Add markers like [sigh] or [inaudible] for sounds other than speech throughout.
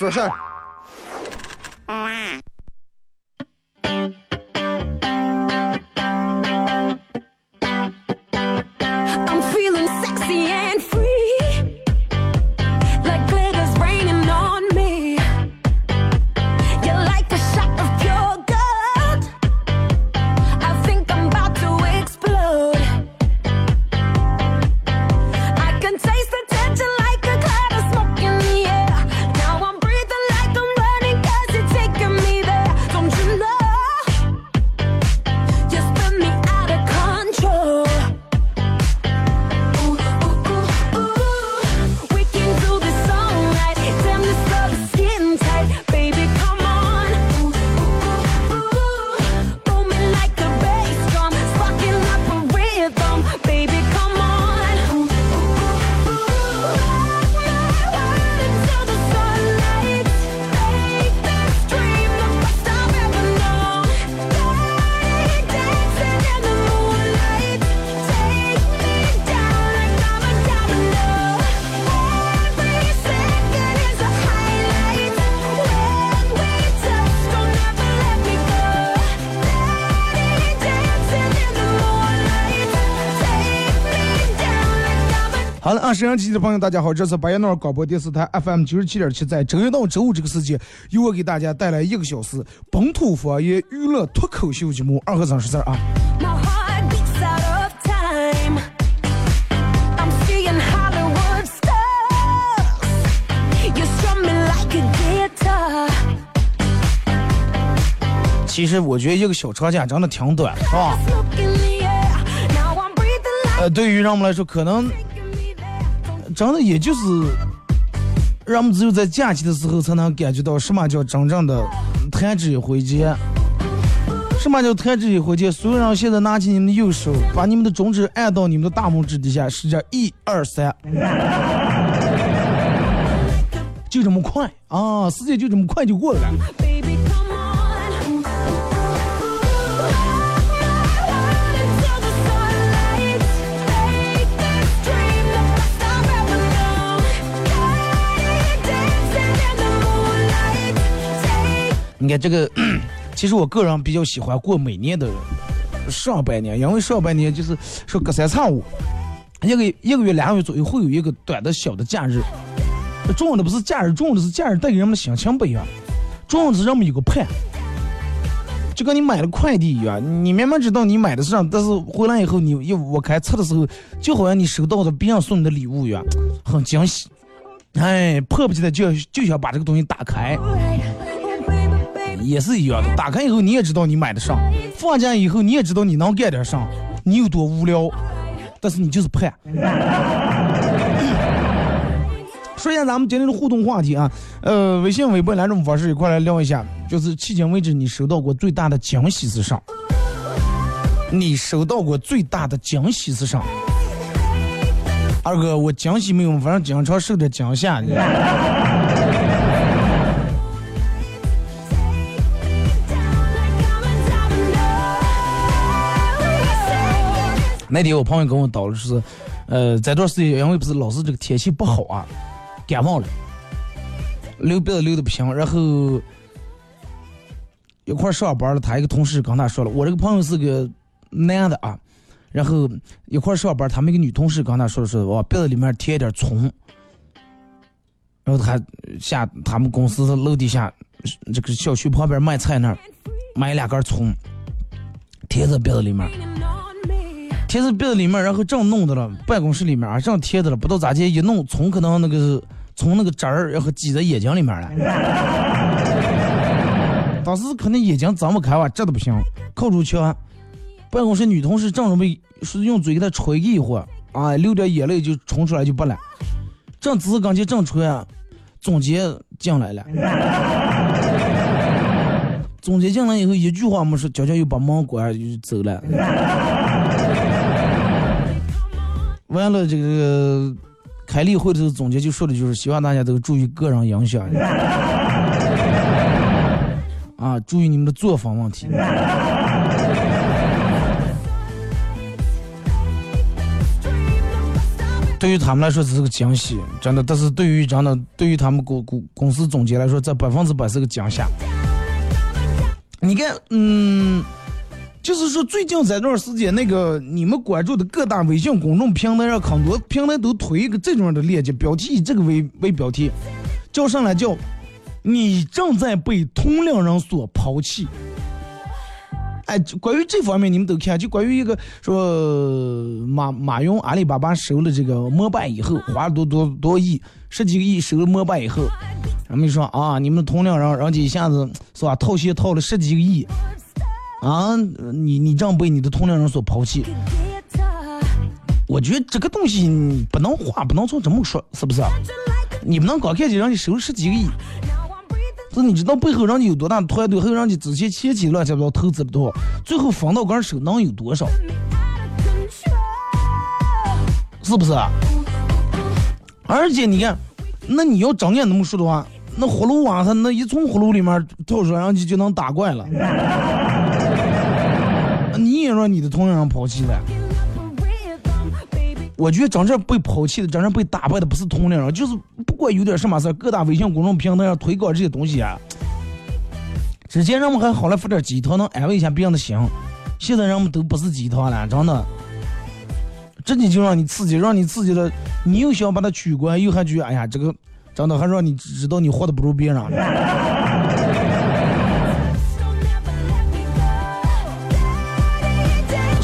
说事儿。好了，啊，沈阳机的朋友，大家好，这是白彦淖尔广播电视台 FM 九十七点七，在正月到周五这个时间，由我给大家带来一个小时本土方言娱乐脱口秀节目《二和尚说事》啊。其实我觉得一个小插件真的挺短，是吧？呃，对于让我们来说，可能真的也就是，让我们只有在假期的时候才能感觉到什么叫真正的弹指一挥间。什么叫弹指一挥间？所有人现在拿起你们的右手，把你们的中指按到你们的大拇指底下，使劲一二三，就这么快啊！时间就这么快就过了。你看这个，其实我个人比较喜欢过每年的上半年，因为上半年就是说隔三差五，一个一个月两个月左右会有一个短的小的假日。重要的不是假日，重要的是假日带给人们心情不一样，重要的是人们有个盼，就跟你买了快递一样，你明明知道你买的是啥，但是回来以后你一我开车的时候，就好像你收到的别人送你的礼物一样，很惊喜。哎，迫不及待就要就想把这个东西打开。也是一样的，打开以后你也知道你买的上，放假以后你也知道你能干点上，你有多无聊，但是你就是盼。[laughs] 说一下咱们今天的互动话题啊，呃，微信、微博两种方式一块来聊一下，就是迄今为止你收到过最大的惊喜是啥？你收到过最大的惊喜是啥？二哥，我惊喜没有，反正经常受点惊吓。那天我朋友跟我叨了，是，呃，这段时间因为不是老是这个天气不好啊，感冒了，流鼻子流的不行，然后一块上班了，他一个同事跟他说了，我这个朋友是个男的啊，然后一块上班，他们一个女同事跟他说了说，往鼻子里面贴一点葱，然后他下他们公司楼底下这个小区旁边卖菜那儿买两根葱，贴在鼻子里面。贴在鼻子里面，然后正弄的了，办公室里面啊，正贴着了，不知道咋地一弄，从可能那个从那个汁儿，然后挤在眼睛里面了。[laughs] 当时可能眼睛睁不开吧，这都不行，靠住墙。办公室女同事正准备是用嘴给他吹一会儿，啊，流点眼泪就冲出来就不了。正只是刚才正吹啊，总监进来了。总结进来以后，一句话没说，娇娇又把门关就走了。完了，这个开例会的时候，总结就说的就是希望大家都注意个人影响，[laughs] 啊，注意你们的作风问题。对于他们来说这是个惊喜，真的。但是对于真的，对于他们公公公司总结来说，这百分之百是个惊吓。你看，嗯，就是说最近这段时间，那个你们关注的各大微信公众平台上，很多平台都推一个这种的链接，标题以这个为为标题，叫上来叫“你正在被同龄人所抛弃”。哎，关于这方面你们都看，就关于一个说马马云阿里巴巴收了这个摩拜以后，花了多多多亿，十几个亿收了摩拜以后，人们说啊，你们同龄人，人家一下子是吧，套现套了十几个亿，啊，你你这样被你的同龄人所抛弃，我觉得这个东西不能话不能从这么说，是不是？你不能光看见人家收十几个亿。是你知道背后让你有多大的团队，还有让你之前前期乱七八糟投资了多少，最后分到杆手能有多少？是不是？而且你看，那你要真按那么说的话，那葫芦娃他那一从葫芦里面跳出来，人家就能打怪了。你也让你的同龄人抛弃了。我觉得真正被抛弃的，真正被打败的不是同龄人，就是不管有点什么事，各大微信公众平台上推广这些东西啊。之前人们还好来发点鸡汤，能安慰一下别人的心，现在人们都不是鸡汤了，真的。直接就让你刺激，让你刺激的，你又想把它取关，又还觉得哎呀，这个真的还让你知道你活的不如别人。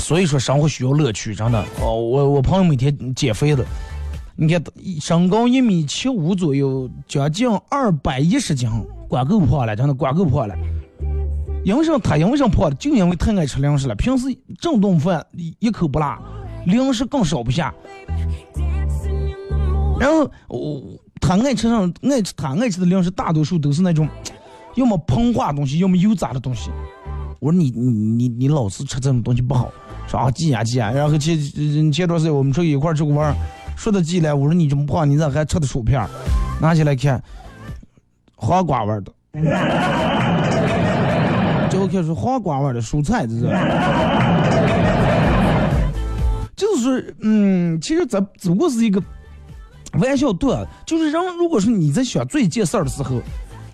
所以说生活需要乐趣，真的。哦，我我朋友每天减肥的，你看身高一米七五左右，将近二百一十斤，管够胖了，真的管够胖了。因为啥他因为啥胖的？就因为太爱吃零食了，平时正顿饭一口不落，零食更少不下。然后我他爱吃上爱吃他爱吃的零食，大多数都是那种要么膨化东西，要么油炸的东西。我说你你你你老是吃这种东西不好。说啊记呀记呀，然后前前段时间我们出去一块儿出去玩，说到记来，我说你这么胖，你咋还吃的薯片儿？拿起来看，黄瓜味儿的。[laughs] 最后看出黄瓜味儿的蔬菜，这是。就是，嗯，其实这只不过是一个玩笑段，就是人如果说你在想做一件事儿的时候，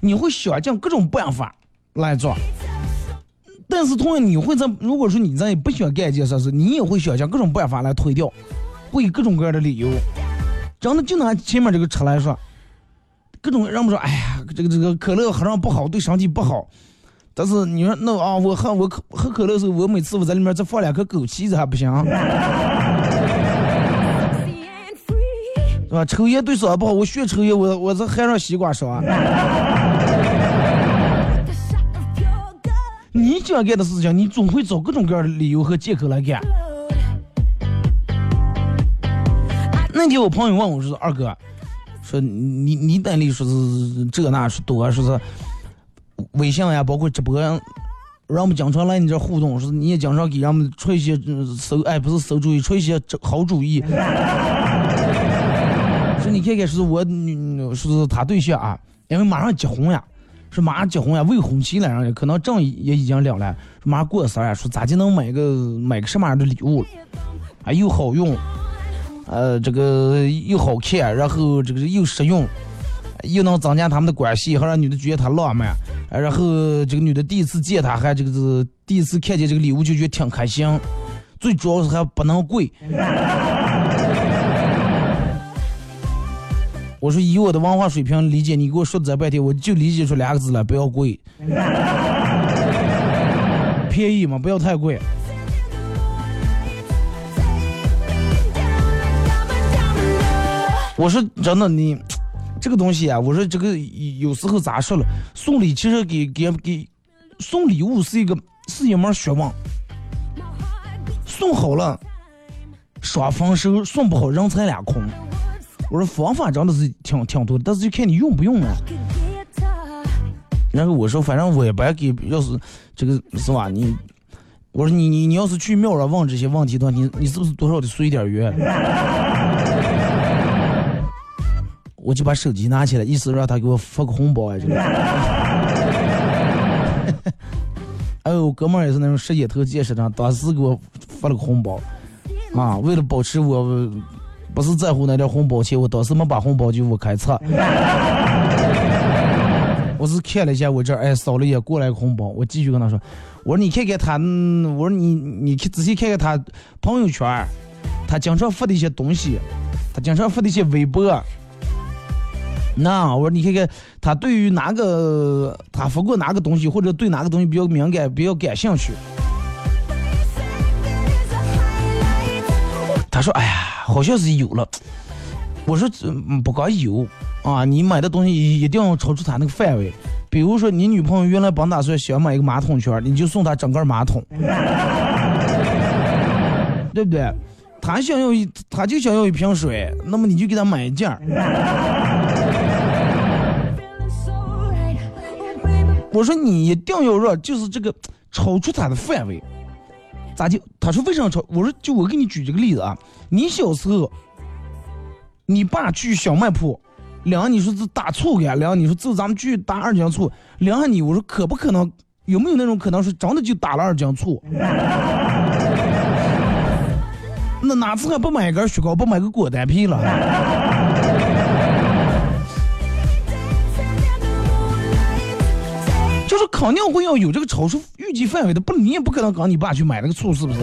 你会想尽各种办法来做。但是同样，你会在如果说你在不想干一件事时，你也会想想各种办法来推掉，会以各种各样的理由。真的就拿前面这个车来说，各种人们说，哎呀，这个这个可乐喝上不好，对身体不好。但是你说那啊，我喝我喝喝可乐的时候，我每次我在里面再放两颗枸杞子还不行？是吧？抽烟对身体不好，我学抽烟，我我这含上西瓜霜。你想干的事情，你总会找各种各样的理由和借口来干。那天我朋友问我说：“二哥，说你你那里说是这那说多，说是微信呀，包括直播，让我们经常来你这互动，说你也经常给人们出一些馊哎，不是馊主意，出一些好主意。[laughs] 说你看看，说是我说是他对象啊，因为马上结婚呀。”说马上结婚呀，未婚妻了，然后可能证也已经领了。说马上过生日，说咋就能买个买个什么样的礼物？啊，又好用，呃，这个又好看，然后这个又实用，又能增加他们的关系，还让女的觉得他浪漫。然后这个女的第一次见他，还这个是第一次看见这个礼物就觉得挺开心。最主要是还不能贵。我说以我的文化水平理解，你给我说的这半天，我就理解出两个字来：不要贵，便宜嘛，不要太贵。我说真的，你这个东西啊，我说这个有时候咋说了，送礼其实给给给送礼物是一个是一门学问，送好了双丰收，送不好人财两空。我说方法真的是挺挺多的，但是就看你用不用了。然后我说，反正我也不爱给，要是这个是吧？你，我说你你你要是去庙上问这些问题的话，你你是不是多少得随点缘？[laughs] 我就把手机拿起来，意思让他给我发个红包啊，这个。[laughs] 哎呦，哥们儿也是那种事业头见识的，当时给我发了个红包，啊，为了保持我不是在乎那点红包钱，我当时没把红包就我开车。[laughs] 我是看了一下我这儿，哎，扫了一眼过来个红包，我继续跟他说，我说你看看他，嗯我说你你看仔细看看他朋友圈儿，他经常发的一些东西，他经常发的一些微博。那我说你看看他对于哪个他发过哪个东西，或者对哪个东西比较敏感、比较感兴趣。他说：“哎呀，好像是有了。”我说：“嗯不光有啊，你买的东西一定要超出他那个范围。比如说，你女朋友原来本打算想买一个马桶圈，你就送她整个马桶，[laughs] 对不对？她想要一，她就想要一瓶水，那么你就给她买一件。[laughs] 我说你一定要让，就是这个超出他的范围。咋就？他说为什么超？我说就我给你举这个例子啊，你小时候，你爸去小卖铺，量你说是打醋给，量你说走咱们去打二斤醋，量下你我说可不可能？有没有那种可能是真的就打了二斤醋？[laughs] 那哪次还不买一根雪糕，不买个果丹皮了？就是肯定会要有这个超出预计范围的，不，你也不可能跟你爸去买那个醋，是不是？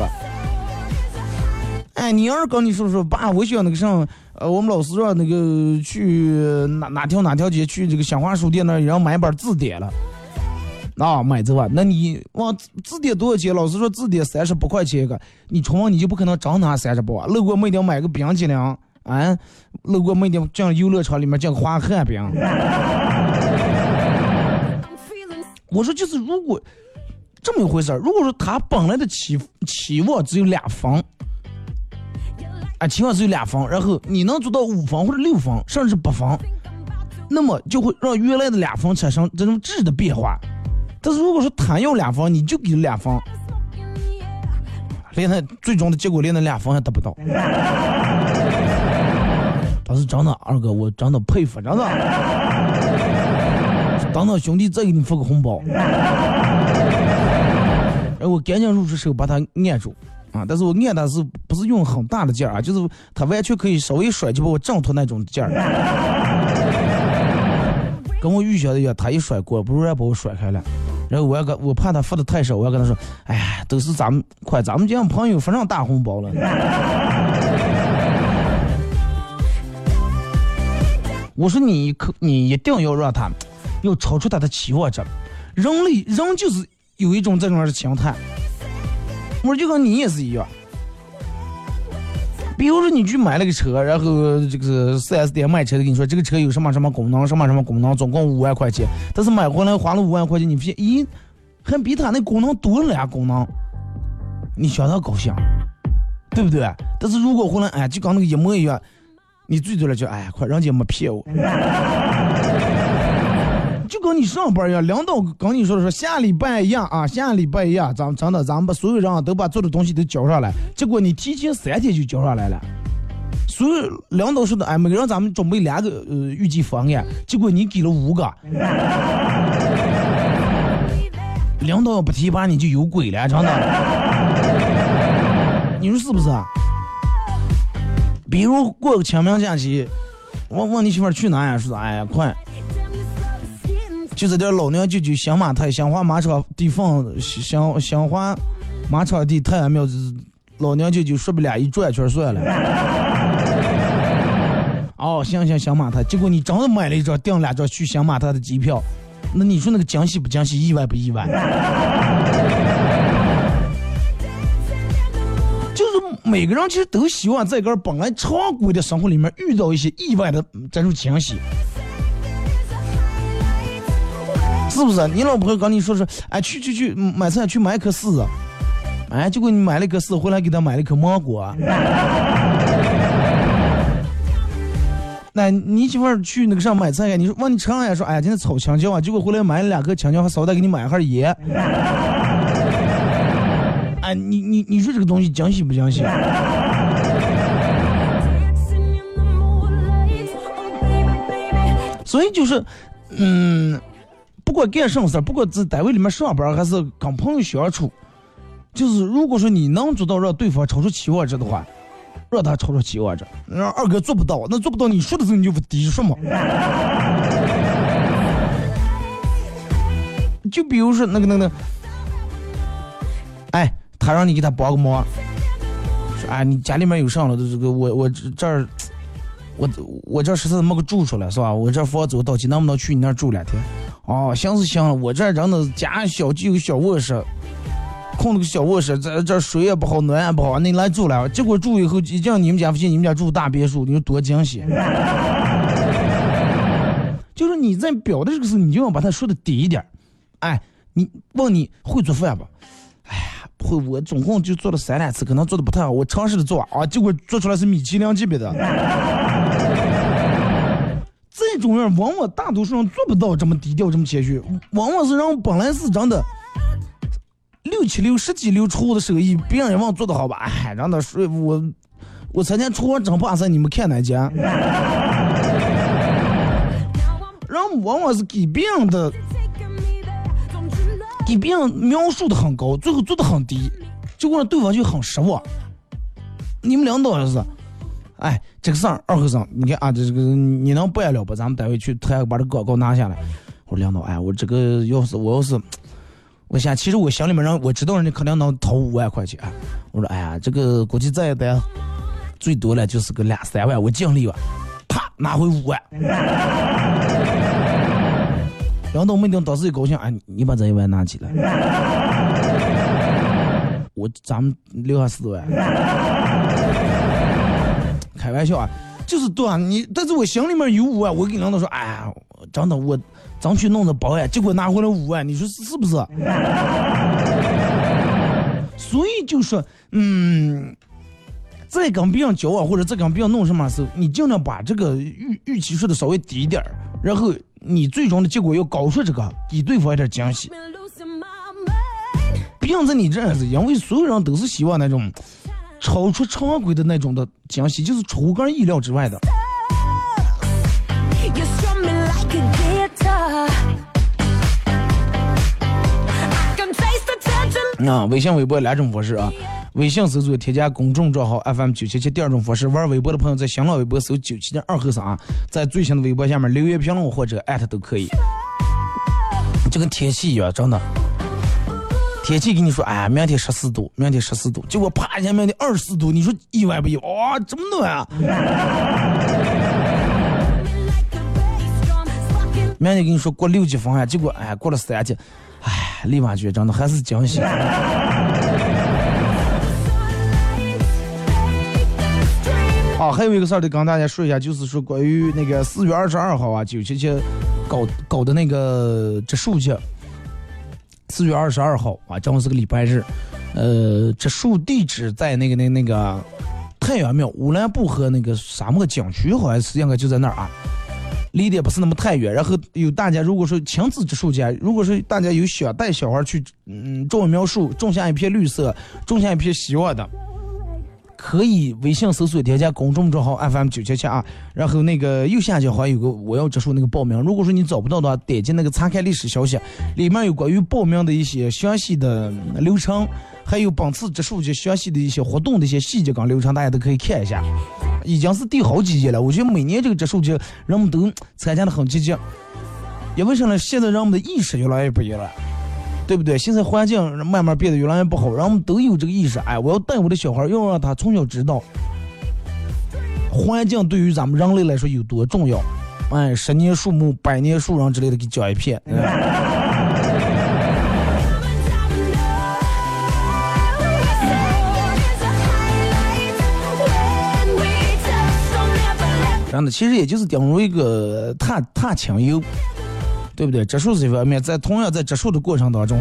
哎，你要是跟你说说，爸，我想那个上，呃，我们老师让那个去哪哪条哪条街去这个新华书店那儿，然后买本字典了，啊，买这吧，那你往字典多少钱？老师说字典三十八块钱一个，你出门你就不可能真拿三十八，路过没定买个冰激凌，啊，路过没定进游乐场里面进个滑旱冰。[laughs] 我说就是，如果这么一回事儿，如果说他本来的期期望只有两分，啊，期望只有两分，然后你能做到五分或者六分，甚至八分，那么就会让原来的两分产生这种质的变化。但是如果说他要两分，你就给两分，连他最终的结果连那两分还得不到。[laughs] 当时真的二哥，我真的佩服，真的。等等，兄弟再给你发个红包。然后我赶紧入出手把他按住啊！但是我按他是不是用很大的劲儿啊？就是他完全可以稍微甩就把我挣脱那种劲儿。跟我预想的一样，他一甩锅不如然把我甩开了。然后我要跟我怕他发的太少，我要跟他说：“哎呀，都是咱们快咱们这样朋友发上大红包了。”我说你可你一定要让他。要超出他的期望值，人类人就是有一种这种样的心态。我说就跟你也是一样，比如说你去买了个车，然后这个四 S 店卖车的跟你说这个车有什么什么功能，什么什么功能，总共五万块钱，但是买回来花了五万块钱，你发现咦，还比他那功能多了俩功能，你相当高兴，对不对？但是如果回来哎就跟那个一模一样，你最多了就哎快，人家没骗我。就跟你上班一样，领导跟你说说下礼拜一样啊，下礼拜一样，咱们真的咱们把所有人都把做的东西都交上来，结果你提前三天就交上来了。所有领导说的，哎，每个人咱们准备两个呃预计方案，结果你给了五个。领导要不提拔你就有鬼了，真的。你说是不是啊？比如过个清明假期，我问你媳妇去哪呀？说的哎呀快。就是这老娘舅舅新马台新华马场地方新新华马场地太阳庙，老娘舅舅说不了一转圈算了。[laughs] 哦，行行行马台，结果你真的买了一张订两张去新马台的机票，那你说那个惊喜不惊喜，意外不意外？[laughs] 就是每个人其实都希望在个本来常规的生活里面遇到一些意外的这种惊喜。是不是？你老婆跟你说说，哎，去去去买菜去买一颗柿子，哎，结果你买了一颗柿子回来给她买了一颗芒果。[laughs] 那你媳妇儿去那个上买菜呀？你说往你车上也说，哎呀，今天炒青椒啊，结果回来买了两颗青椒，还捎带给你买一盒盐。[laughs] 哎，你你你说这个东西惊喜不惊喜. Oh. [laughs] 所以就是，嗯，不管干什么事儿，不管在单位里面上班还是跟朋友相处，就是如果说你能做到让对方超出期望值的话，让他超出期望值。让二哥做不到，那做不到，你说的时候你就不低说嘛。[laughs] 就比如说那个那个，那个哎，他让你给他帮个忙，说哎，你家里面有上了这个，我我这这儿。我我这实在没个住处了，是吧？我这房子我到期能不能去你那儿住两天？哦，行是行，我这儿真的家小就有小卧室，空了个小卧室，在这水也不好，暖也不好，你来住了。结果住以后一进你们家附近，你们家住大别墅，你说多惊喜！[laughs] 就是你在表的这个事，你就要把它说的低一点。哎，你问你会做饭不？哎呀，不会，我总共就做了三两次，可能做的不太好。我尝试着做啊，结果做出来是米其林级别的。这种人往往大多数人做不到这么低调、这么谦虚，往往是人本来是真的六七流、十几流出的手艺，别人也往做的好吧？哎，让他说我我参加厨房争霸赛，你们看哪家？[laughs] 人往往是给别人的给别人描述的很高，最后做的很低，结果对方就很失望。你们领导也是，哎，这个事儿二和尚，你看啊，这这个你能办了不？咱们单位去谈把这个广告拿下来。我说领导，哎，我这个要是我要是，我想其实我心里面让我知道人家肯定能投五万块钱。我说哎呀，这个估计再得最多了就是个两三万，我尽力吧。啪，拿回五万。领导没听当时一高兴，哎，你把这一万拿起来，我咱们留下四万。开玩笑啊，就是对啊，你但是我心里面有五万，我跟领导说，哎呀，真的我争取弄的保安，结果拿回来五万，你说是是不是？所以就说，嗯，在跟别人交往或者在跟别人弄什么时候，你尽量把这个预预期说的稍微低一点儿，然后你最终的结果要高出这个，给对方一点惊喜。毕竟在你这儿是，因为所有人都是希望那种超出常规的那种的惊喜，就是出乎个人意料之外的。啊，微信、微博两种方式啊。微信搜索添加公众账号 FM 九七七，第二种方式，玩微博的朋友在新浪微博搜九七点二后三啊，在最新的微博下面留言评论或者艾特都可以。就跟天气一样，真的。天气跟你说，哎，明天十四度，明天十四度，结果啪一下明天二十四度，你说意外不意外？哇、这么暖啊明天跟你说过六级风寒，结果哎过了三级，哎，立马觉得真的还是惊喜。啊，[laughs] 还有一个事儿得跟大家说一下，就是说关于那个四月二十二号啊，九七七搞搞的那个植树节，四月二十二号啊，正好是个礼拜日，呃，植树地址在那个那那个太原庙乌兰布和那个沙漠景区，好像是应该就在那儿啊。离得不是那么太远，然后有大家如果说亲自植树节，如果说大家有想带小孩去，嗯，种一苗树，种下一片绿色，种下一片希望的，可以微信搜索添加公众账号 FM 九七七啊，然后那个右下角好像有个我要植树那个报名，如果说你找不到的话，点击那个查看历史消息，里面有关于报名的一些详细的流程，还有本次植树节详细的一些活动的一些细节跟流程，大家都可以看一下。已经是第好几届了，我觉得每年这个植树节人们都参加的很积极，因为什么？现在人们的意识越来越不一样了。对不对？现在环境慢慢变得越来越不好，然后我们都有这个意识。哎，我要带我的小孩，要让他从小知道环境对于咱们人类来说有多重要。哎，十年树木，百年树人之类的，给讲一遍。真的，其实也就是顶入一个踏踏青游，对不对？植树这方面，在同样在植树的过程当中，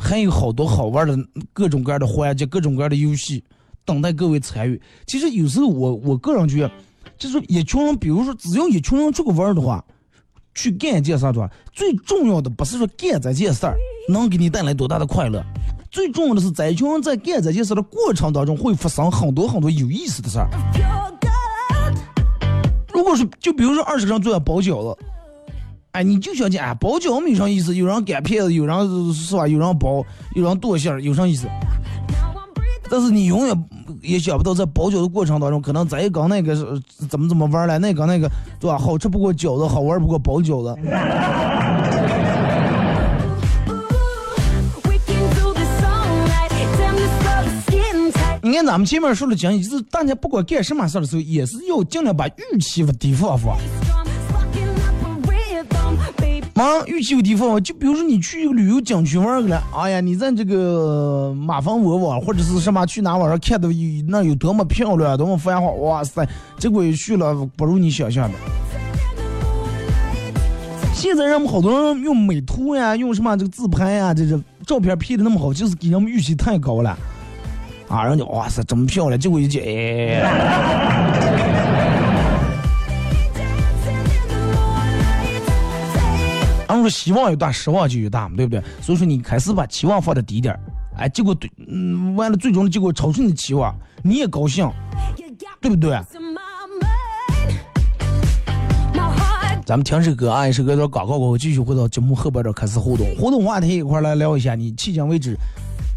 还有好多好玩的各种各样的环节、各种各样的游戏等待各位参与。其实有时候我我个人觉得，就是一群人，比如说只要一群人出去玩的话，去干一件事儿的话，最重要的不是说干这件事儿能给你带来多大的快乐，最重要的是在一群人在干这件事的过程当中会发生很多很多有意思的事儿。如果是就比如说二十个人坐在包饺子，哎，你就想起哎，包饺子没啥意思，有人擀片子，有人是吧，有人包，有人剁馅儿，有啥意思.但是你永远也想不到，在包饺子过程当中，可能咱也刚那个是怎么怎么玩儿来，那刚那个对吧？好吃不过饺子，好玩不过包饺子。[laughs] 你看咱们前面说的讲义，就是大家不管干什么事儿的时候，也是要尽量把预期低放放。忙，预期有地方，就比如说你去一个旅游景区玩去了，哎呀，你在这个马蜂窝窝或者是什么去哪玩儿看到有那有多么漂亮，多么繁华，哇塞，结果一去了不如你想象的。现在人们好多人用美图呀，用什么这个自拍呀，这这照片 P 的那么好，就是给人们预期太高了，啊，人家哇塞这么漂亮，结果一见，哎。俺们说希望越大，失望就越大嘛，对不对？所以说你开始把期望放的低点儿，哎，结果对，嗯，完了最终的结果超出你的期望，你也高兴，对不对？咱们听首歌啊，一首歌到广告过后，继续回到节目后边这开始互动，互动话题一块来聊一下，你迄今为止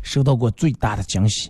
收到过最大的惊喜。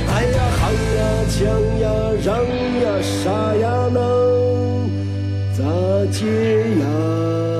想呀，让呀，啥呀能咋接呀？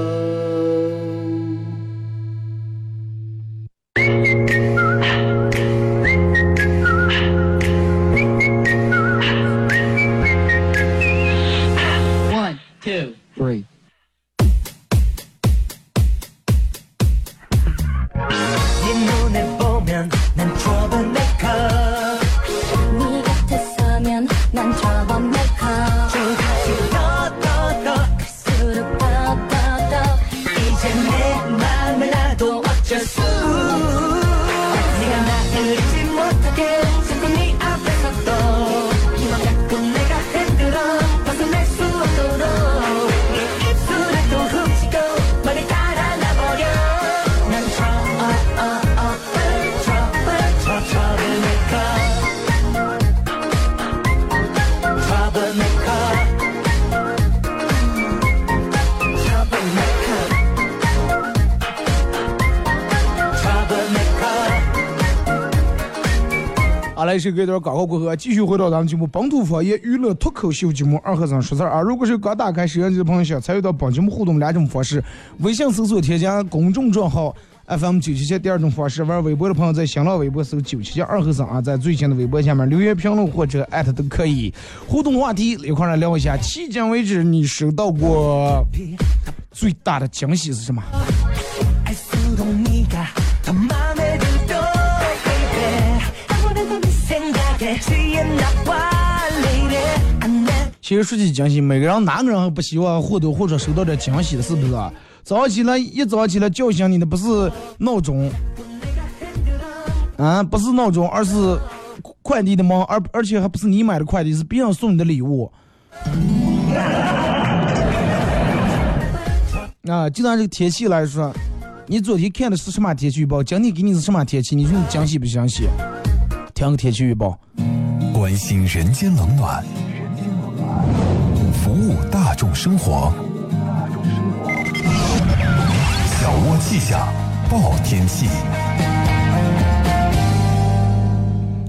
好嘞，是给点广告过后，继续回到咱们节目本土方言娱乐脱口秀节目二和尚说事儿啊。如果是刚打开摄像机的朋友，想参与到本节目互动两种方式：微信搜索添加公众账号 FM 九七七；第二种方式，玩微博的朋友在新浪微博搜九七七二和尚啊，在最新的微博下面留言评论或者艾特都可以。互动话题一块来聊一下，迄今为止你收到过最大的惊喜是什么？[laughs] 其实说起惊喜，每个人哪个人不希望或多或少收到点惊喜，是不是啊？早上起来一早上起来叫醒你的不是闹钟，啊，不是闹钟，而是快递的猫，而而且还不是你买的快递，是别人送你的礼物。啊，就拿这个天气来说，你昨天看的是什么天气预报？今天给你是什么天气？你说你惊喜不惊喜？听个天气预报。关心人间冷暖，服务大众生活。小窝气象，报天气。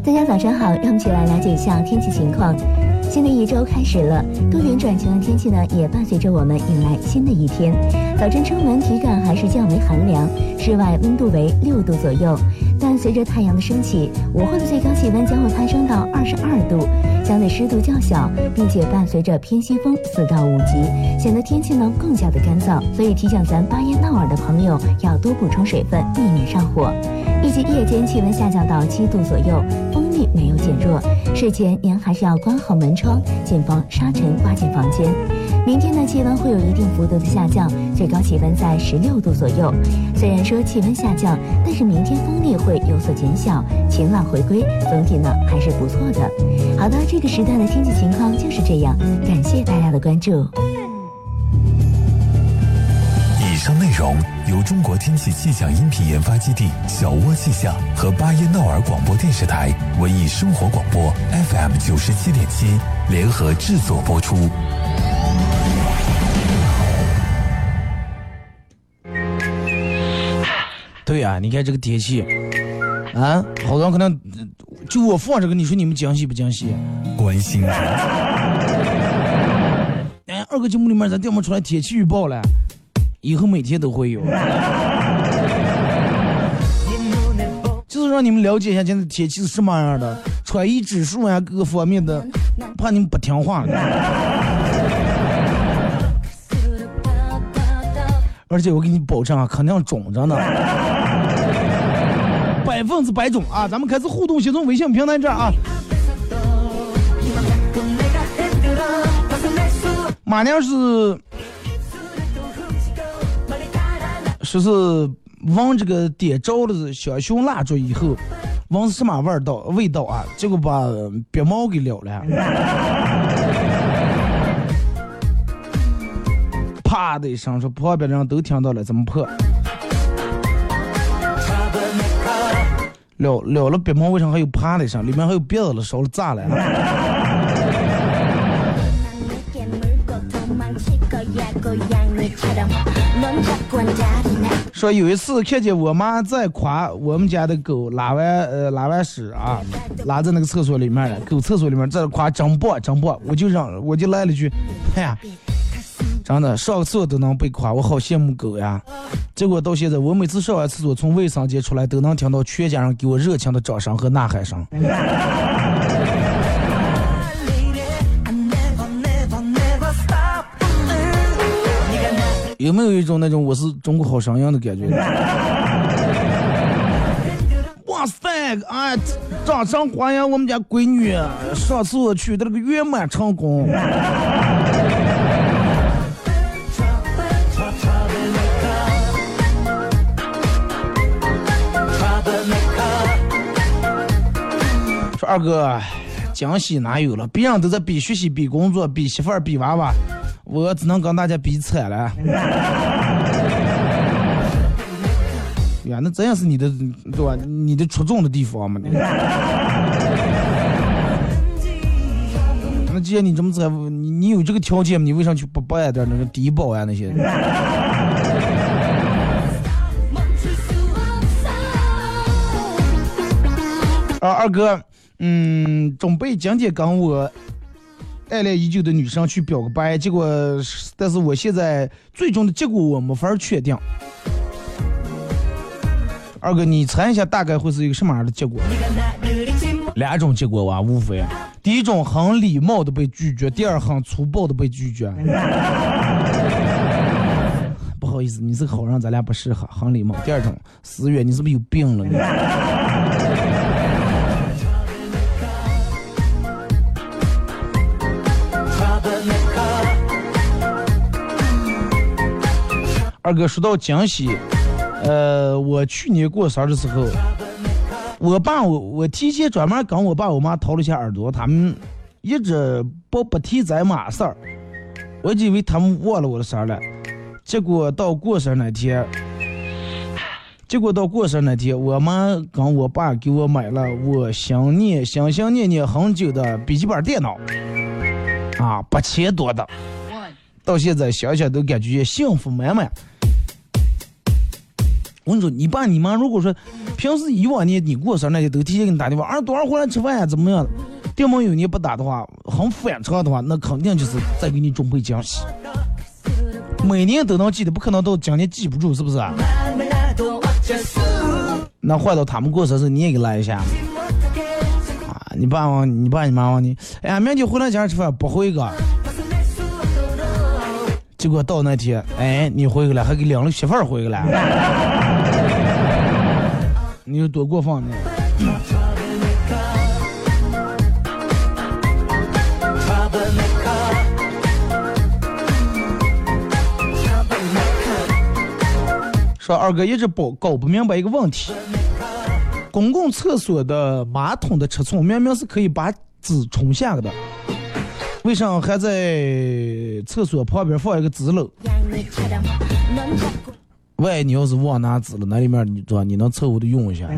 大家早上好，让我们一起来了解一下天气情况。新的一周开始了，多云转晴的天气呢，也伴随着我们迎来新的一天。早晨出门体感还是较为寒凉，室外温度为六度左右。但随着太阳的升起，午后的最高气温将会攀升到二十二度，相对湿度较小，并且伴随着偏西风四到五级，显得天气呢更加的干燥。所以提醒咱巴彦淖尔的朋友要多补充水分，避免上火。预计夜间气温下降到七度左右，风力没有减弱。睡前您还是要关好门窗，谨防沙尘刮进房间。明天的气温会有一定幅度的下降，最高气温在十六度左右。虽然说气温下降，但是明天风力会有所减小，晴朗回归，总体呢还是不错的。好的，这个时段的天气情况就是这样，感谢大家的关注。容由中国天气气象音频研发基地小窝气象和巴彦淖尔广播电视台文艺生活广播 FM 九十七点七联合制作播出。对呀、你看这个天气，啊，好多人可能呃就我放这个，你说你们惊喜不惊喜？关心人哎，二个节目里面咱调不出来天气预报了，以后每天都会有，就是让你们了解一下现在天气是什么样的，穿衣指数呀，各个方面的，怕你们不听话。而且我给你保证啊，肯定肿着呢，百分之百肿啊！咱们开始互动，先从微信平台这儿啊。马娘是说是闻这个点着了小熊蜡烛以后，闻什么味道味道啊？结果把鼻毛给燎了，[laughs] 啪的一声，说旁边人都听到了，怎么破？燎燎了鼻毛，为什么还有啪的一声？里面还有鼻子了，烧了炸了。[laughs] 说有一次看见我妈在夸我们家的狗拉完呃拉完屎啊，拉在那个厕所里面了，狗厕所里面在夸真棒真棒，我就嚷我就来了句，哎呀，真的上厕所都能被夸，我好羡慕狗呀。结果到现在，我每次上完厕所从卫生间出来，都能听到全家人给我热情的掌声和呐喊声。有没有一种那种我是中国好声音的感觉？[laughs] 哇塞！哎，掌声欢迎我们家闺女上次取得了个圆满成功。说二哥，惊喜哪有了？别人都在比学习、比工作、比媳妇儿、比娃娃，我只能跟大家比惨了。[laughs] 呀，那真也是你的对吧？你的出众的地方嘛。[laughs] 那既然你这么惨，你你有这个条件，你为啥去不办点那个低保呀那些？[laughs] 啊，二哥，嗯，准备今天跟我爱恋已久的女生去表个白，结果，但是我现在最终的结果我没法确定。二哥，你猜一下大概会是一个什么样的结果？两种结果啊，无非，第一种很礼貌的被拒绝，第二很粗暴的被拒绝。[laughs] 不好意思，你是个好人，咱俩不适合，很礼貌。第二种，思远，你是不是有病了？你。二哥说到江西，呃，我去年过生日的时候，我爸我我提前专门跟我爸我妈掏了一下耳朵，他们一直不不提咱嘛事儿，我就以为他们忘了我的事儿了。结果到过生日那天，[sighs] 结果到过生日那天，我妈跟我爸给我买了我想念想想念念很久的笔记本电脑，啊，八千多的，到现在想想都感觉幸福满满。我跟你说，你爸你妈如果说平时以往年你过生日那天都提前给你打电话，啊，多少回来吃饭呀，怎么样？电梦有你不打的话，很反常的话，那肯定就是在给你准备惊喜。每年都能记得，不可能到今年记不住，是不是？那换到他们过生日，你也给来一下。啊，你爸，你爸你妈你，哎呀，明天回来家吃饭不回个？结果到那天，哎，你回去了，还给领了媳妇儿回去了，[laughs] 你有多过分呢？说二哥一直搞搞不明白一个问题，公共厕所的马桶的尺寸明明是可以把纸冲下的，为啥还在厕所旁边放一个纸篓？万一你要是忘拿纸了，那里面你做你能凑合着用一下。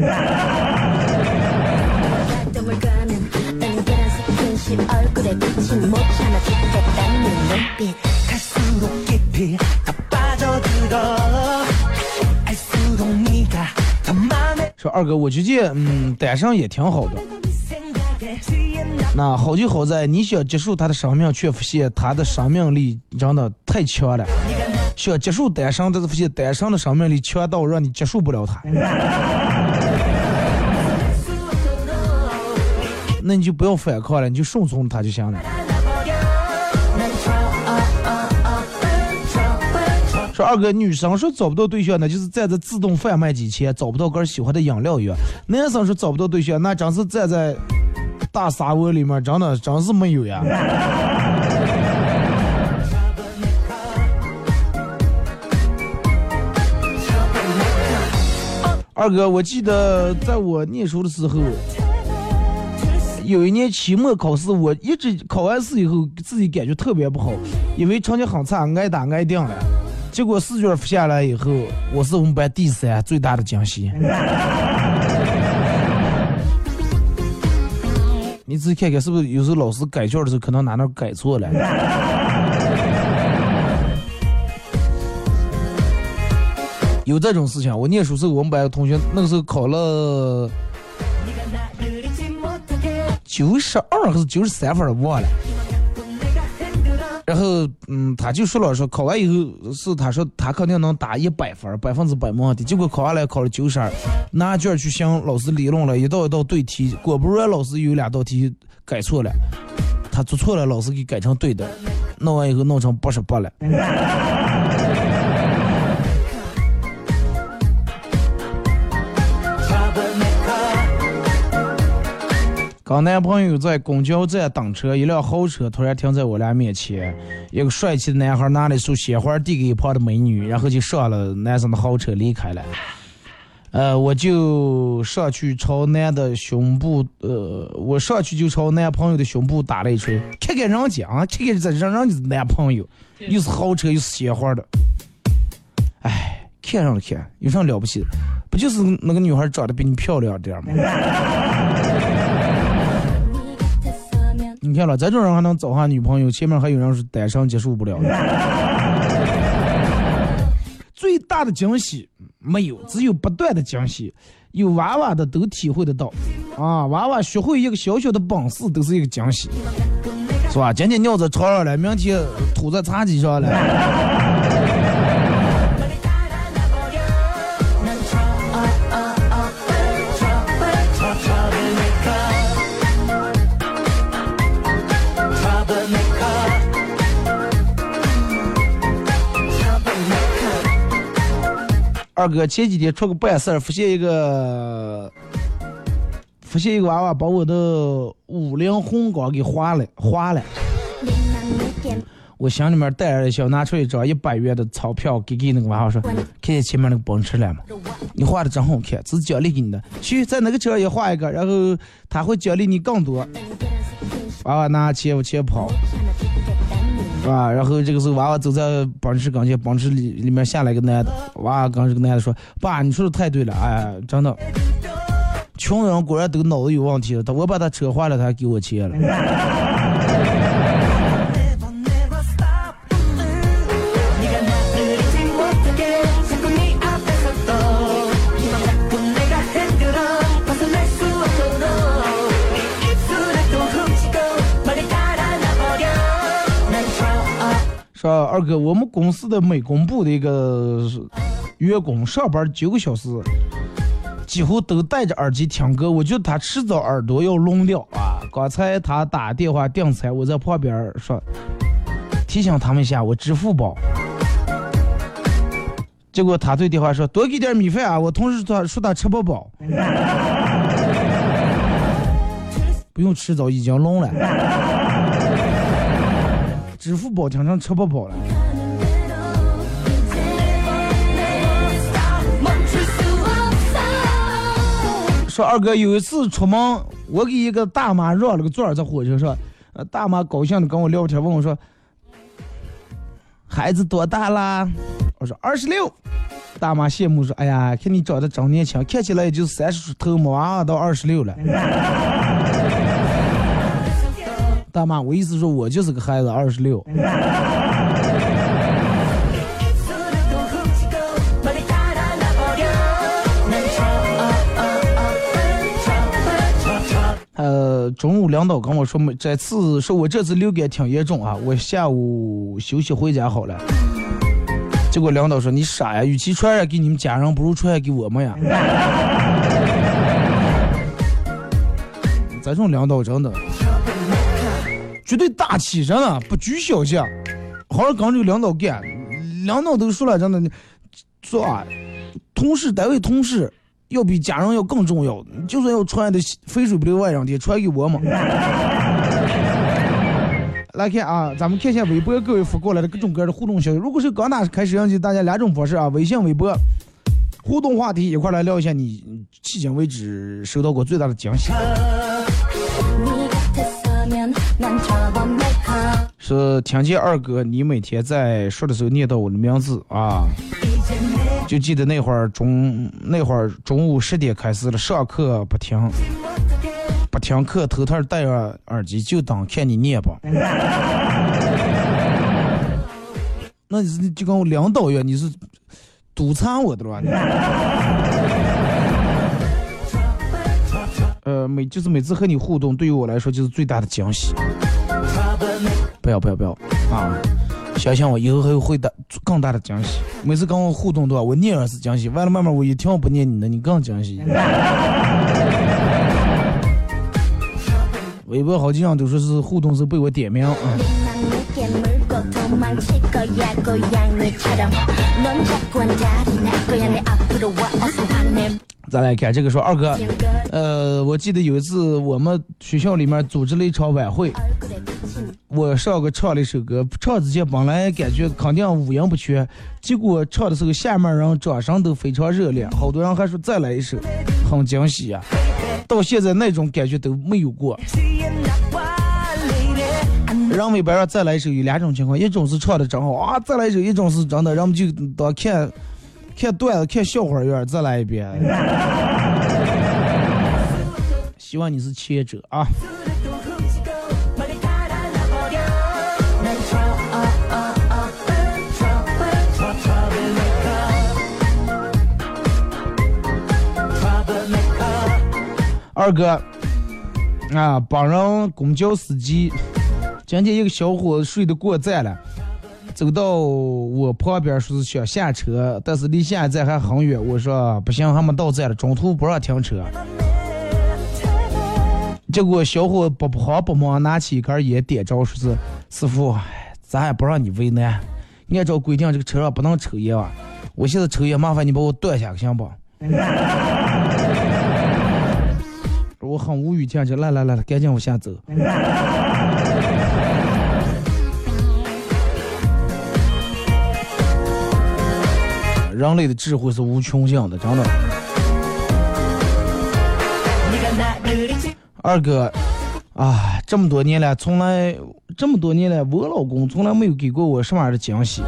说二哥，我觉得嗯，单身也挺好的。那好就好在你想结束他的生命，却发现他的生命力真的太强了；想结束单身，但是发现单身的生命力强到让你结束不了他。那你就不要反抗了，你就顺从他就行了。说二哥，女生说找不到对象，那就是站在自动贩卖机前找不到个人喜欢的饮料员；男生说找不到对象，那真是站在。大沙窝里面，真的真是没有呀。二哥，我记得在我念书的时候，有一年期末考试，我一直考完试以后，自己感觉特别不好，因为成绩很差，挨打挨定了。结果试卷发下来以后，我是我们班第三，最大的惊喜。你自己看看，是不是有时候老师改卷的时候，可能哪哪改错了？[laughs] 有这种事情。我念书时候，我们班的同学那个时候考了九十二还是九十三分儿，忘了。然后，嗯，他就说了说，考完以后是他说他肯定能打一百分，百分之百没问题。结果考下来考了九十二，拿卷去向老师理论了，一道一道对题，果不然老师有两道题改错了，他做错了，老师给改成对的，弄完以后弄成八十八了。刚男朋友在公交站等车，一辆豪车突然停在我俩面前，一个帅气的男孩拿了一束鲜花递给一旁的美女，然后就上了男生的豪车离开了。呃，我就上去朝男的胸部，呃，我上去就朝男朋友的胸部打了一锤，看看人家啊，看看这人人家的男朋友，又是豪车又是鲜花的，哎，看上了看，有啥了不起的？不就是那个女孩长得比你漂亮点吗？你看了，这种人还能找上女朋友，前面还有人是单身结束不了的。[laughs] 最大的惊喜没有，只有不断的惊喜。有娃娃的都体会得到，啊，娃娃学会一个小小的本事都是一个惊喜，是吧？今天尿在床上了，明天吐在茶几上了。二哥前几天出个办事儿，发现一个，发现一个娃娃把我的五菱宏光给划了，划了。我心里面带着笑，拿出一张一百元的钞票给给那个娃娃说：“看见前面那个奔驰了吗？你画的真好看，这是奖励给你的。去在那个车上也画一个，然后他会奖励你更多。”娃娃拿钱往前跑，啊，然后这个时候娃娃走在奔驰跟前，奔驰里里面下来一个男的，娃娃跟这个男的说：“爸，你说的太对了，哎，真的，穷人果然都脑子有问题了。他我把他车坏了，他还给我钱了。”二哥，我们公司的美工部的一个员工上班九个小时，几乎都戴着耳机听歌，我觉得他迟早耳朵要聋掉啊！刚才他打电话订餐，我在旁边说，提醒他们一下，我支付宝。结果他对电话说，多给点米饭啊！我同事他说他吃不饱，[laughs] 不用吃早已经聋了。支付宝听成吃不饱了。说二哥有一次出门，我给一个大妈让了个座儿在火车上，呃，大妈高兴的跟我聊天，问我说：“孩子多大啦？”我说：“二十六。”大妈羡慕说：“哎呀，看你长得真年轻，看起来也就三十出头，没娃娃到二十六了。” [laughs] 大妈，我意思说我就是个孩子，二十六。呃，中午领导跟我说，没这次说我这次流感挺严重啊，我下午休息回家好了。结果领导说你傻呀，与其传染给你们家人，不如传染给我们呀。[laughs] 这种领导真的。绝对大气，真的不拘小节，好好跟这个领导干。领导都说了，真的，说啊，同事单位同事要比家人要更重要。就算要传的肥水不流外人田，传给我嘛。来看啊，咱们看一下微博各位发过来的各种各样的互动消息。如果是刚打开摄像机，大家两种方式啊，微信、微博，互动话题一块来聊一下你迄今为止收到过最大的惊喜。 이크是听见二哥你每天在说的时候念到我的名字啊，就记得那会儿中那会儿中午十点开始了，上课不听，不听课，头套戴上耳机就当看你念吧。[laughs] 那你是就跟我领导一样，你是督查我的吧？[laughs] 呃，每就是每次和你互动，对于我来说就是最大的惊喜。不要不要不要啊！相信我，以后还有会的更大的惊喜。每次跟我互动的话，我念二是惊喜，完了慢慢我一听我不念你的，你更惊喜。[laughs] 微博好几样都说是互动是被我点名啊。도망칠 거야 고양이처럼 넌 자꾸 한자리 날 거야 내 앞으로 와어서 화내 再来看这个说二哥，呃，我记得有一次我们学校里面组织了一场晚会， 얼굴에 비친 我上个唱了一首歌，唱之前本来感觉肯定五音不全，结果唱的时候下面人掌声都非常热烈，好多人还说再来一首，很惊喜呀、到现在那种感觉都没有过。 人们一般说再来一首有两种情况，一种是唱的真好啊，再来一首；一种是真的，人们就当看看段子、看笑话一样，再来一遍。[laughs] 希望你是前者啊。二哥啊，帮人公交司机，今天一个小伙子睡得过站了，走到我旁边说是想下车，但是离下一站还很远。我说不行，还没到站了，中途不让停车。结果小伙不慌不忙拿起一根烟点着，说是师傅，咱也不让你为难，按照规定这个车上不能抽烟啊。我现在抽烟，麻烦你把我断下行不？[laughs] 我很无语，听着，来来来，赶紧往下走。人类的智慧是无穷尽的，真的。二哥，啊，这么多年了，从来这么多年了，我老公从来没有给过我什么样的惊喜，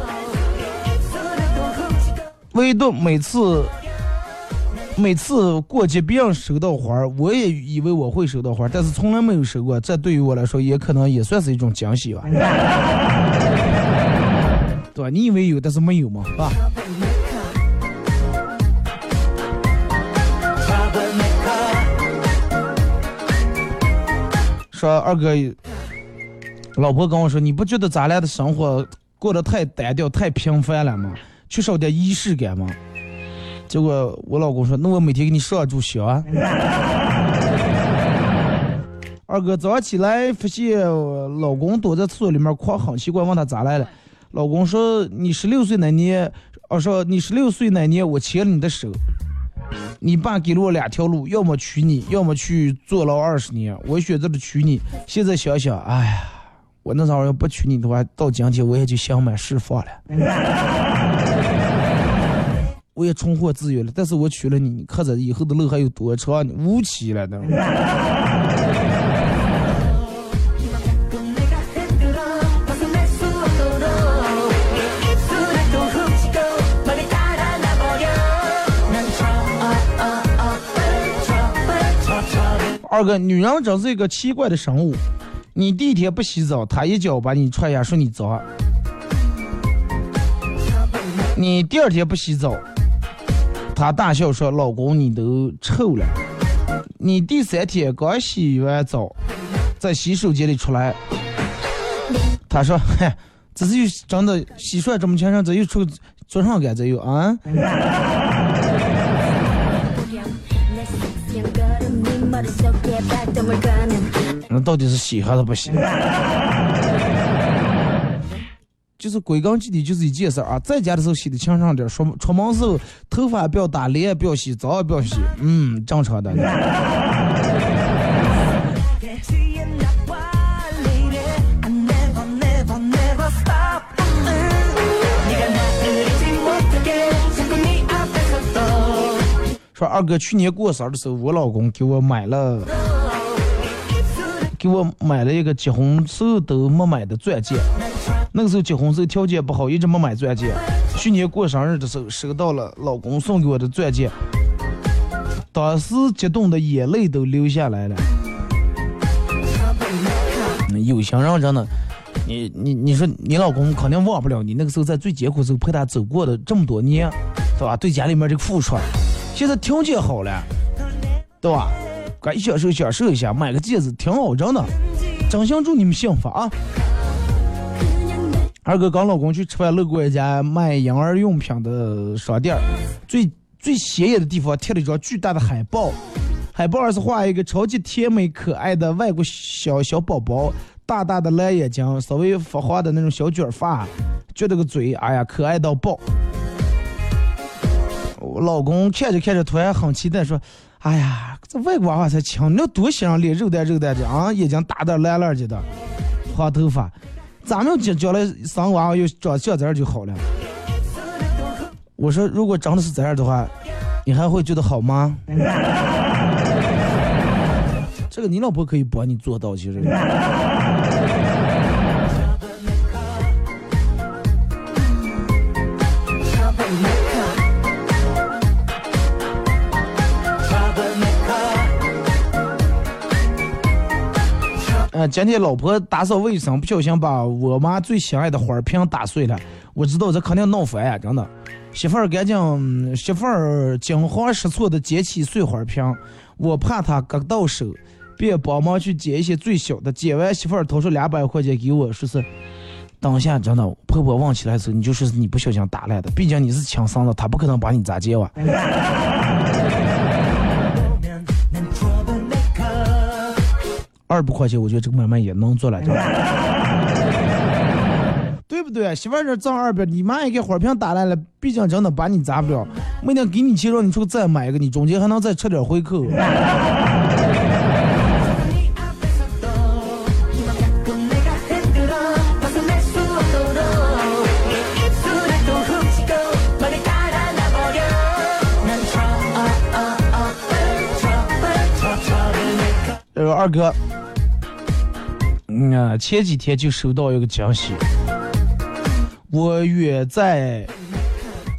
唯独每次每次过节别人收到花儿，我也以为我会收到花儿，但是从来没有收过。这对于我来说，也可能也算是一种惊喜吧。对吧？你以为有，但是没有嘛，是吧？说二哥，老婆跟我说，你不觉得咱俩的生活过得太单调、太平凡了吗？缺少点仪式感吗？结果我老公说：“那我每天给你上炷香啊。[laughs] ”二哥早上起来发现老公躲在厕所里面哭，很奇怪，问他咋来了。老公说：“你十六岁那年，哦说你十六岁那年我牵了你的手，你爸给了我两条路，要么娶你，要么去坐牢二十年。我选择了娶你。现在想想，哎呀，我那时候要不娶你的话，到今天我也就心满释放了。”我也重获自由了，但是我娶了你，你看着以后的路还有多长呢？无期了都。二哥，女人真是一个奇怪的生物。你第一天不洗澡，她一脚把你踹下，说你脏。你第二天不洗澡，她大笑说：“老公，你都臭了。”你第三天刚洗完澡，在洗手间里出来，她说：“嗨，这是又真的洗出来这么全身，这又出做上干这又啊？”那到底是洗还是不洗？[laughs] 就是归根结底就是一件事啊，在家的时候洗的清爽点儿，出出门时候头发不要打，脸也不要洗，澡也不要洗，嗯，正常的。说二哥去年过生日的时候，我老公给我买了，给我买了一个结婚时候都没买的钻戒。那个时候结婚时候条件不好，一直没买钻戒。去年过生日的时候收到了老公送给我的钻戒，当时激动的眼泪都流下来了。有些人真的，你你你说你老公肯定忘不了你那个时候在最艰苦时候陪他走过的这么多年，对吧？对家里面这个付出，现在条件好了，对吧？该享受享受一下，买个戒指挺好，真的。真心祝你们幸福啊！二哥跟老公去吃饭，路过一家卖婴儿用品的商店，最最显眼的地方贴了一张巨大的海报，海报上是画一个超级甜美可爱的外国小小宝宝，大大的蓝眼睛，稍微发黄的那种小卷发，撅着个嘴，哎呀，可爱到爆。老公看着看着，突然很期待说：“哎呀，这外国娃娃才强，你要多欣赏脸肉蛋肉蛋的啊，眼睛大大蓝蓝的的，黄头发。”咱们将将来生娃娃又长像这样就好了。我说，如果长的是这样的话，你还会觉得好吗？[laughs] 这个你老婆可以帮你做到，其实。呃，今天老婆打扫卫生，不小心把我妈最心爱的花瓶打碎了。我知道这肯定闹翻呀，真的。媳妇儿赶紧，媳妇儿惊慌失措的捡起碎花瓶，我怕她割到手，便帮忙去捡一些最小的。捡完，媳妇儿掏出两百块钱给我，说是当下真的，婆婆忘起来的时候，你就说是你不小心打烂的，毕竟你是亲生的，她不可能把你咋接哇。[laughs] 二百块钱，我觉得这个买卖也能做了，[laughs] 对不对？媳妇儿这挣二百，你妈也给花瓶打烂了，毕竟真的把你砸不了。每天给你钱让你出去再买一个，你中间还能再吃点回扣。[laughs] 这个二哥，嗯啊，前几天就收到一个惊喜。我远在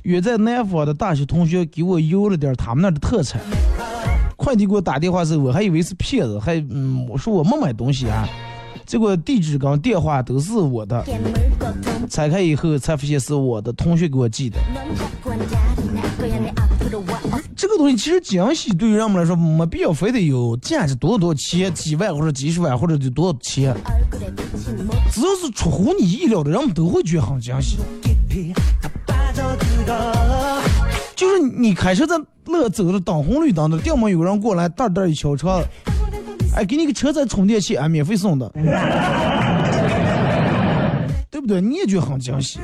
远在南方的大学同学给我邮了点他们那的特产。快递给我打电话时，我还以为是骗子，还嗯，我说我没买东西啊。结果地址跟电话都是我的，拆开以后才发现是我的同学给我寄的。这个东西其实惊喜对于人们来说没必要非得有价值多少多少钱，几万或者几十万或者就多少钱，只要是出乎你意料的，人们都会觉得很惊喜。就是你开车在那走着等红绿灯的，要么有人过来哒哒一敲车，哎，给你个车载充电器，哎，免费送的，对不对？你也觉得很惊喜。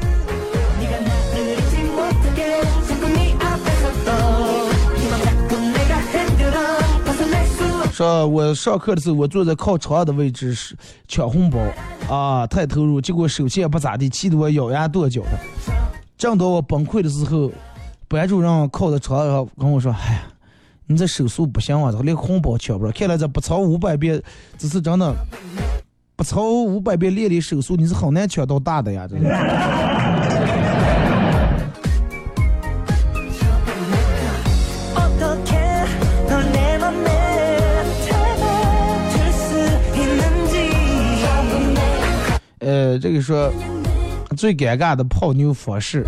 说我上课的时候，我坐在靠窗的位置是抢红包，啊，太投入，结果手气也不咋地，气得我咬牙跺脚的。正当我崩溃的时候，班主任靠在窗上跟我说：“哎呀，你这手速不行啊，这连红包抢不了。看来这不超五百遍，这是真的，不超五百遍练练手速，你是很难抢到大的呀，这呃，这个说最尴尬的泡妞方式。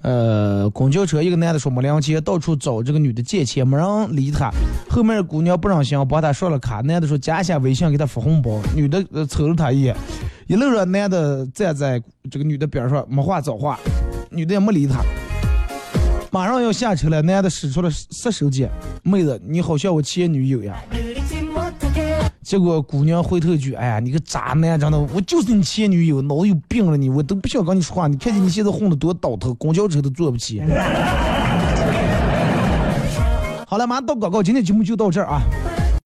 呃，公交车一个男的说没零钱，到处找这个女的借钱，没人理他。后面姑娘不让行，帮他刷了卡，男的说加一下微信给他发红包，女的瞅了他一眼，一路上男的站在这个女的边上没话找话，女的也没理他。马上要下车了，男的使出了杀手锏，妹子你好像我前女友呀。结果姑娘回头句：“哎呀，你个渣男，真的，我就是你前女友，脑子有病了你，我都不想跟你说话。你看见你现在混的多倒腾，公交车都坐不起。”好了，马上到广告，今天节目就到这儿啊。